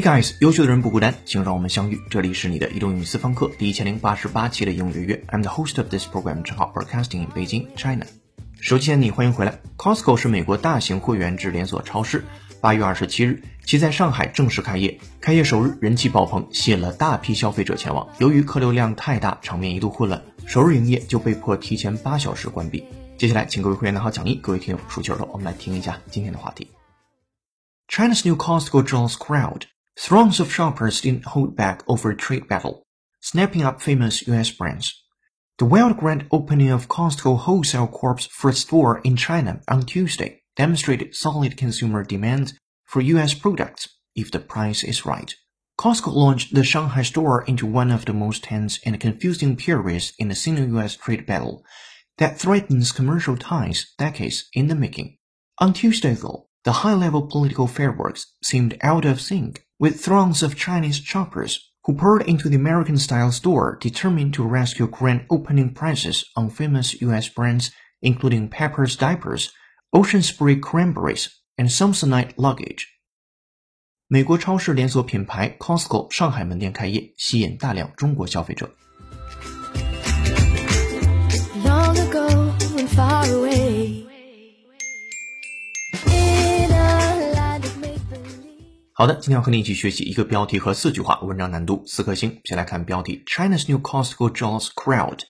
Hey guys，优秀的人不孤单，请让我们相遇。这里是你的移动英语私房课第一千零八十八期的英语约约。I'm the host of this program，正好 broadcasting in Beijing, China。手机前你欢迎回来。Costco 是美国大型会员制连锁超市。八月二十七日，其在上海正式开业。开业首日人气爆棚，吸引了大批消费者前往。由于客流量太大，场面一度混乱，首日营业就被迫提前八小时关闭。接下来，请各位会员拿好讲义，各位听友竖起耳朵，我们来听一下今天的话题。China's new Costco draws crowd. Throngs of shoppers didn't hold back over trade battle, snapping up famous US brands. The wild grand opening of Costco Wholesale Corp's first store in China on Tuesday demonstrated solid consumer demand for US products if the price is right. Costco launched the Shanghai store into one of the most tense and confusing periods in the Sino-US trade battle that threatens commercial ties decades in the making. On Tuesday, though, the high-level political fireworks seemed out of sync with throngs of Chinese shoppers who poured into the American-style store determined to rescue grand opening prices on famous U.S. brands including Pepper's diapers, Ocean Spray cranberries, and Samsonite luggage. 美国超市连锁品牌 Costco 上海门店开业，吸引大量中国消费者。 好的，今天要和你一起学习一个标题和四句话，文章难度四颗星。先来看标题：China's new Costco draws crowd。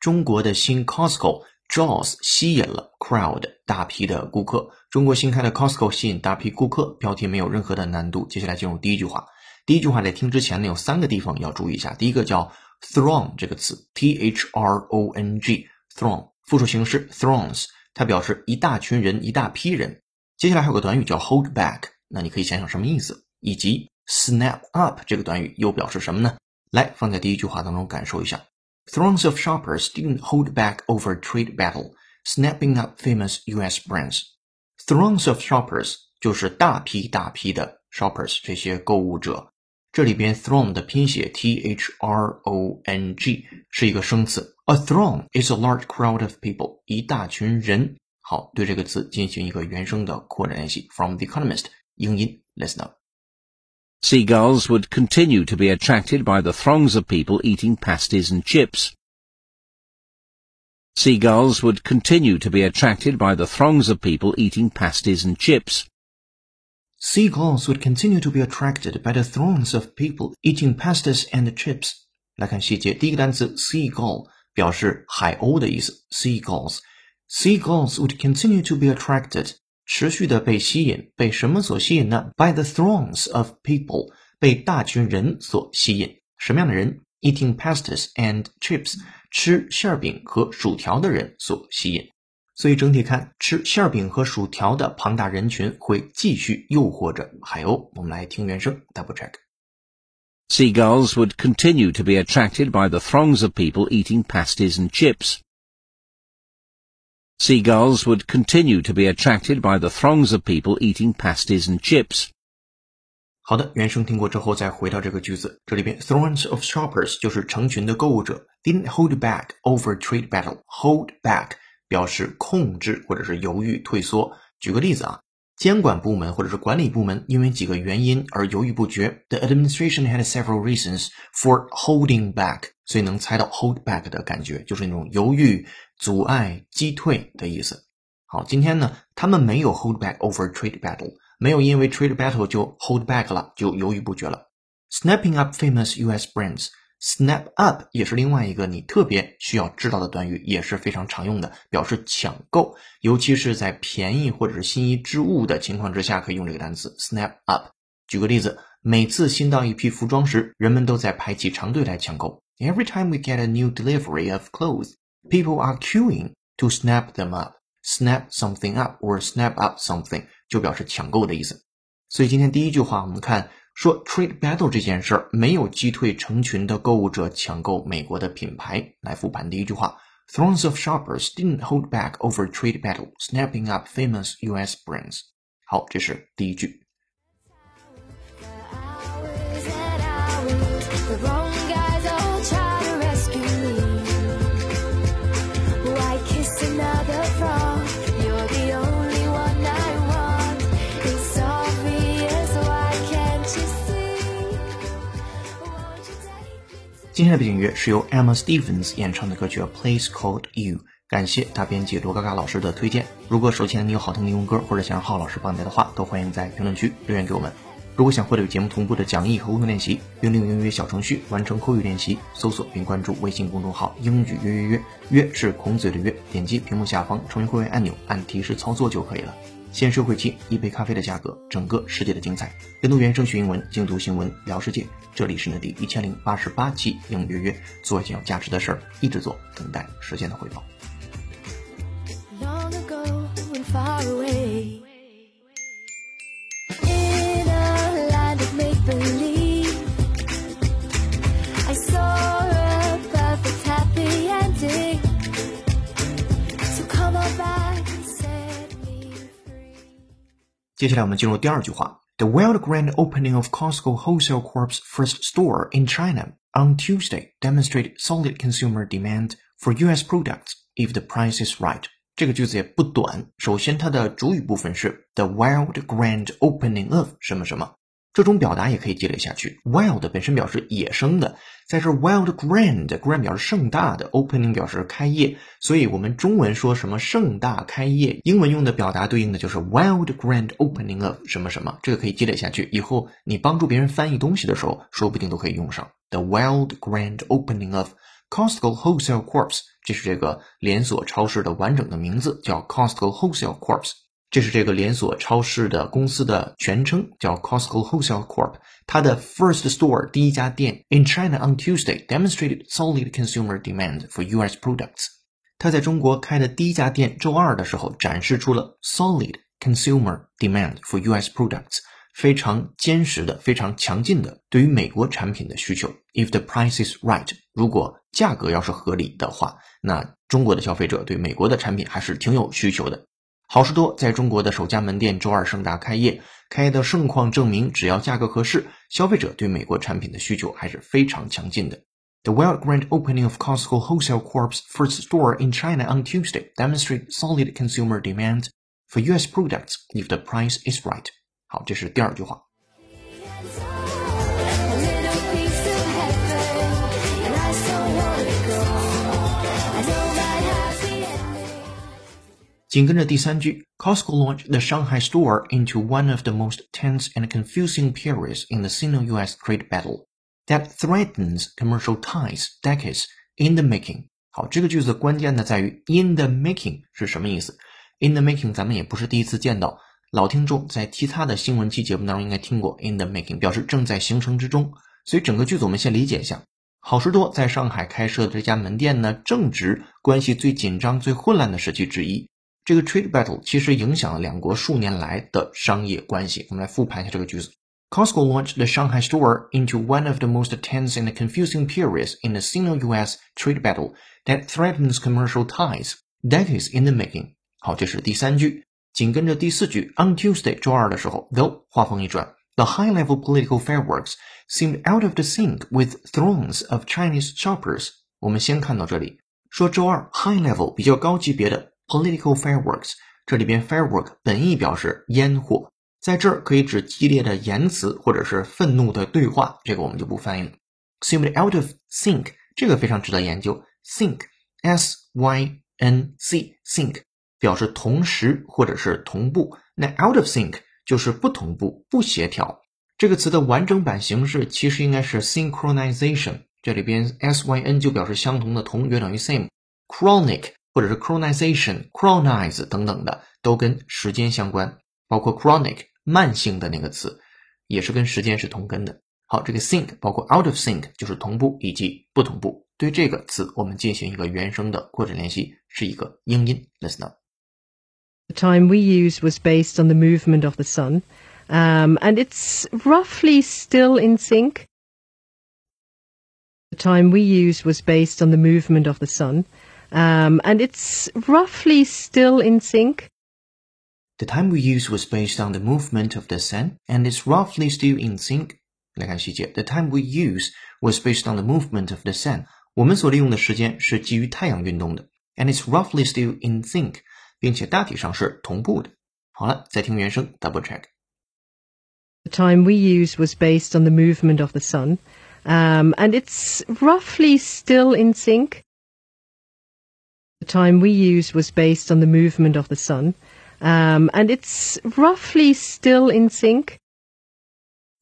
中国的新 Costco draws 吸引了 crowd 大批的顾客。中国新开的 Costco 吸引大批顾客，标题没有任何的难度。接下来进入第一句话。第一句话在听之前呢，有三个地方要注意一下。第一个叫 throng 这个词，t h r o n g，throng 复数形式 throngs，它表示一大群人、一大批人。接下来还有个短语叫 hold back。那你可以想想什么意思，以及 snap up 这个短语又表示什么呢？来放在第一句话当中感受一下。Throngs of shoppers didn't hold back over trade battle, snapping up famous U.S. brands. Throngs of shoppers 就是大批大批的 shoppers 这些购物者。这里边 throng 的拼写 t h r o n g 是一个生词。A throng is a large crowd of people，一大群人。好，对这个词进行一个原声的扩展练习。From The Economist。英音，listen up. Seagulls would continue to be attracted by the throngs of people eating pasties and chips. Seagulls would continue to be attracted by the throngs of people eating pasties and chips. Seagulls would continue to be attracted by the throngs of people eating pasties and chips. 来看细节，第一个单词 seagull 表示海鸥的意思。Seagulls, seagulls would continue to be attracted 持续的被吸引，被什么所吸引呢？By the throngs of people，被大群人所吸引。什么样的人？Eating pasties and chips，吃馅饼和薯条的人所吸引。所以整体看，吃馅饼和薯条的庞大人群会继续诱惑着海鸥。我们来听原声，double check。Seagulls would continue to be attracted by the throngs of people eating pasties and chips. Seagulls would continue to be attracted by the throngs of people eating pasties and chips. 好的，原声听过之后再回到这个句子，这里边 throngs of shoppers 就是成群的购物者，didn't hold back over trade battle。hold back 表示控制或者是犹豫退缩。举个例子啊， 监管部门或者是管理部门因为几个原因而犹豫不决。The administration had several reasons for holding back，所以能猜到 hold back 的感觉，就是那种犹豫。阻碍、击退的意思。好，今天呢，他们没有 hold back over trade battle，没有因为 trade battle 就 hold back 了，就犹豫不决了。Snapping up famous U.S. brands Snap up 也是另外一个你特别需要知道的短语，也是非常常用的，表示抢购，尤其是在便宜或者是心仪之物的情况之下，可以用这个单词 snap up。举个例子，每次新到一批服装时，人们都在排起长队来抢购。Every time we get a new delivery of clothes。People are queuing to snap them up. Snap something up or snap up something 就表示抢购的意思。所以今天第一句话，我们看说 trade battle 这件事儿没有击退成群的购物者抢购美国的品牌。来复盘第一句话：Throngs of shoppers didn't hold back over trade battle, snapping up famous U.S. brands。好，这是第一句。今天的背景乐是由 Emma Stevens 演唱的歌曲《A Place Called You》，感谢大编辑罗嘎嘎老师的推荐。如果手前你有好听的英文歌，或者想让浩老师帮你带的话，都欢迎在评论区留言给我们。如果想获得与节目同步的讲义和互动练习，用利用英语小程序完成口语练习，搜索并关注微信公众号“英语约约约”，约是孔子的约，点击屏幕下方成为会员按钮，按提示操作就可以了。先收会期，一杯咖啡的价格，整个世界的精彩。跟读原声学英文，精读新闻聊世界。这里是你的第一千零八十八期英语约约，做一件有价值的事儿，一直做，等待时间的回报。接下来我们进入第二句话。The world grand opening of Costco Wholesale Corp's first store in China on Tuesday demonstrated solid consumer demand for U.S. products if the price is right. 这个句子也不短。首先，它的主语部分是 the wild grand opening of 什么什么。 这种表达也可以积累下去。Wild 本身表示野生的，在这 wild grand，grand 表示盛大的，opening 表示开业，所以我们中文说什么盛大开业，英文用的表达对应的就是 wild grand opening of 什么什么，这个可以积累下去，以后你帮助别人翻译东西的时候，说不定都可以用上。The wild grand opening of Costco Wholesale Corp.，这是这个连锁超市的完整的名字，叫 Costco Wholesale Corp. 这是这个连锁超市的公司的全称，叫 Costco Wholesale Corp. 它的 first store 第一家店 in China on Tuesday demonstrated solid consumer demand for U.S. products. 它在中国开的第一家店周二的时候展示出了 solid consumer demand for U.S. products，非常坚实的、非常强劲的对于美国产品的需求。If the price is right，如果价格要是合理的话，那中国的消费者对美国的产品还是挺有需求的。好事多在中国的首家门店周二盛大开业，开业的盛况证明，只要价格合适，消费者对美国产品的需求还是非常强劲的。The well grand opening of Costco Wholesale Corp's first store in China on Tuesday demonstrates solid consumer demand for U.S. products if the price is right。好，这是第二句话。紧跟着第三句，Costco launched the Shanghai store into one of the most tense and confusing periods in the Sino-U.S. trade battle that threatens commercial ties decades in the making。好，这个句子关键的在于 in the making 是什么意思？in the making 咱们也不是第一次见到，老听众在其他的新闻期节目当中应该听过 in the making，表示正在形成之中。所以整个句子我们先理解一下。好事多在上海开设的这家门店呢，正值关系最紧张、最混乱的时期之一。这个 trade battle 其实影响了两国数年来的商业关系。我们来复盘一下这个句子：Costco launched the Shanghai store into one of the most tense and confusing periods in the Sino-U.S. trade battle that threatens commercial ties decades in the making。好，这是第三句。紧跟着第四句，On Tuesday 周二的时候，though 话锋一转，the high-level political fireworks seemed out of the sync with throngs of Chinese shoppers。我们先看到这里，说周二 high level 比较高级别的 Political fireworks，这里边 firework 本意表示烟火，在这儿可以指激烈的言辞或者是愤怒的对话，这个我们就不翻译了。Seemed out of sync，这个非常值得研究。Sync，s y n c，sync 表示同时或者是同步，那 out of sync 就是不同步、不协调。这个词的完整版形式其实应该是 synchronization，这里边 s y n 就表示相同的同，约等于 same。Chronic。或者是 chronization、chronize 等等的，都跟时间相关，包括 chronic 慢性的那个词，也是跟时间是同根的。好，这个 sync 包括 out of sync 就是同步以及不同步。对这个词，我们进行一个原声的扩展练习，是一个英音。Listen up. The time we used was based on the movement of the sun, um, and it's roughly still in sync. The time we used was based on the movement of the sun. Um, and it's roughly still in sync. The time we used was based on the movement of the sun, and it's roughly still in sync. 来看细节，The time we use was based on the movement of the sun。我们所利用的时间是基于太阳运动的，and it's roughly still in sync，并且大体上是同步的。好了，再听原声，double check。The time we used was based on the movement of the sun, Um, and it's roughly still in sync. The time we used was based on the movement of the sun. Um, and it's roughly still in sync.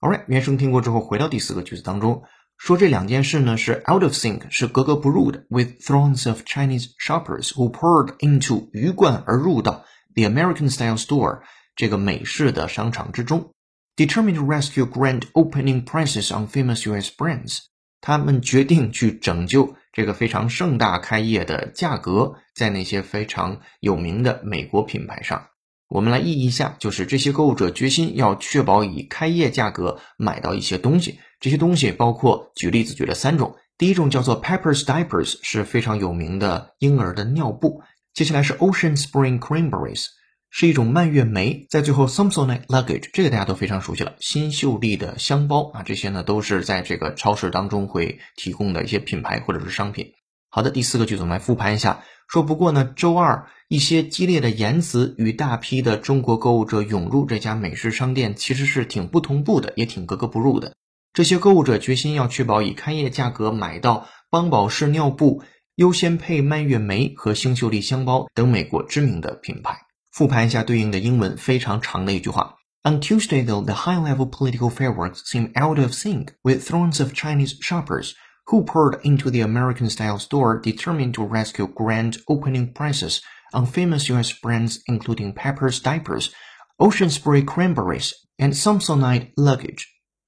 Alright，原声听过之后，回到第四个句子当中，说这两件事呢是 out of sync，是格格不入的。With throngs of Chinese shoppers who poured into 鱼贯而入到 the American-style store 这个美式的商场之中，determined to rescue grand opening prices on famous U.S. brands。他们决定去拯救 这个非常盛大开业的价格，在那些非常有名的美国品牌上。我们来意译一下，就是这些购物者决心要确保以开业价格买到一些东西。这些东西包括，举例子举了三种。第一种叫做 Pepper's Diapers，是非常有名的婴儿的尿布。接下来是 Ocean Spring Cranberries，是一种蔓越莓。在最后 Samsonite Luggage，这个大家都非常熟悉了，新秀丽的箱包啊，这些呢都是在这个超市当中会提供的一些品牌或者是商品。好的，第四个句子我们来复盘一下。说不过呢，周二一些激烈的言辞与大批的中国购物者涌入这家美式商店，其实是挺不同步的，也挺格格不入的。这些购物者决心要确保以开业价格买到邦宝适尿布、优先配蔓越莓和星秀丽香包等美国知名的品牌。复盘一下对应的英文非常长的一句话：On Tuesday, though, the high-level political fireworks seemed out of sync with throngs of Chinese shoppers. who poured into the American-style store determined to rescue grand opening prices on famous U.S. brands including Pepper's Diapers, Ocean Spray Cranberries, and Samsonite Luggage。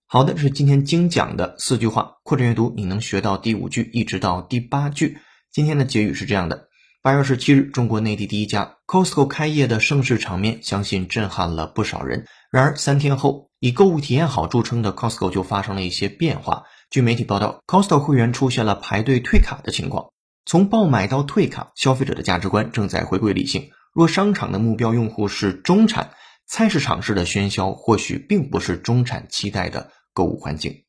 好的，这是今天精讲的四句话，扩展阅读你能学到第五句一直到第八句。今天的结语是这样的： 八月二十七日，中国内地第一家 Costco 开业的盛世场面，相信震撼了不少人。然而三天后，以购物体验好著称的 Costco 就发生了一些变化。据媒体报道，Costco 会员出现了排队退卡的情况。从爆买到退卡，消费者的价值观正在回归理性。若商场的目标用户是中产，菜市场式的喧嚣或许并不是中产期待的购物环境。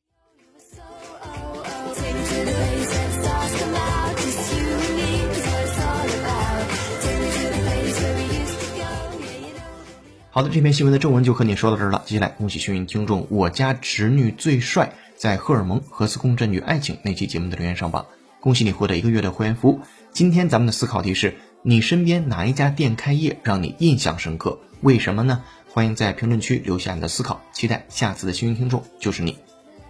好的，这篇新闻的正文就和你说到这儿了。接下来，恭喜幸运听众，我家侄女最帅。在荷尔蒙、核磁共振与爱情那期节目的留言上榜，恭喜你获得一个月的会员服务。今天咱们的思考题是：你身边哪一家店开业让你印象深刻？为什么呢？欢迎在评论区留下你的思考，期待下次的幸运听众就是你。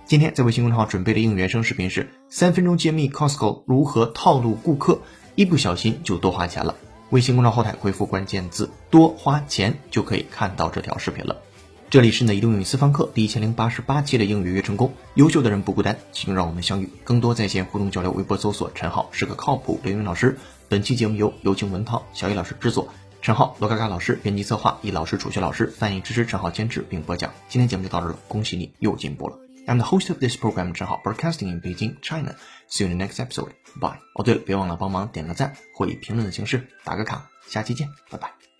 今天在微信公众号准备的应原声视频是三分钟揭秘 Costco 如何套路顾客，一不小心就多花钱了。微信公众号后台回复关键字“多花钱”就可以看到这条视频了。这里是你的移动英语私房课第一千零八十八期的英语约成功，优秀的人不孤单，请让我们相遇。更多在线互动交流，微博搜索陈浩是个靠谱的英语老师。本期节目由有请文涛、小易老师制作，陈浩、罗嘎嘎老师编辑策划，易老师、楚学老师翻译支持，陈浩监制并播讲。今天节目就到这了，恭喜你又进步了。I'm the host of this program，正好，broadcasting in Beijing, China. See you in the next episode. Bye. 哦，对了，别忘了帮忙点个赞或以评论的形式打个卡。下期见，拜拜。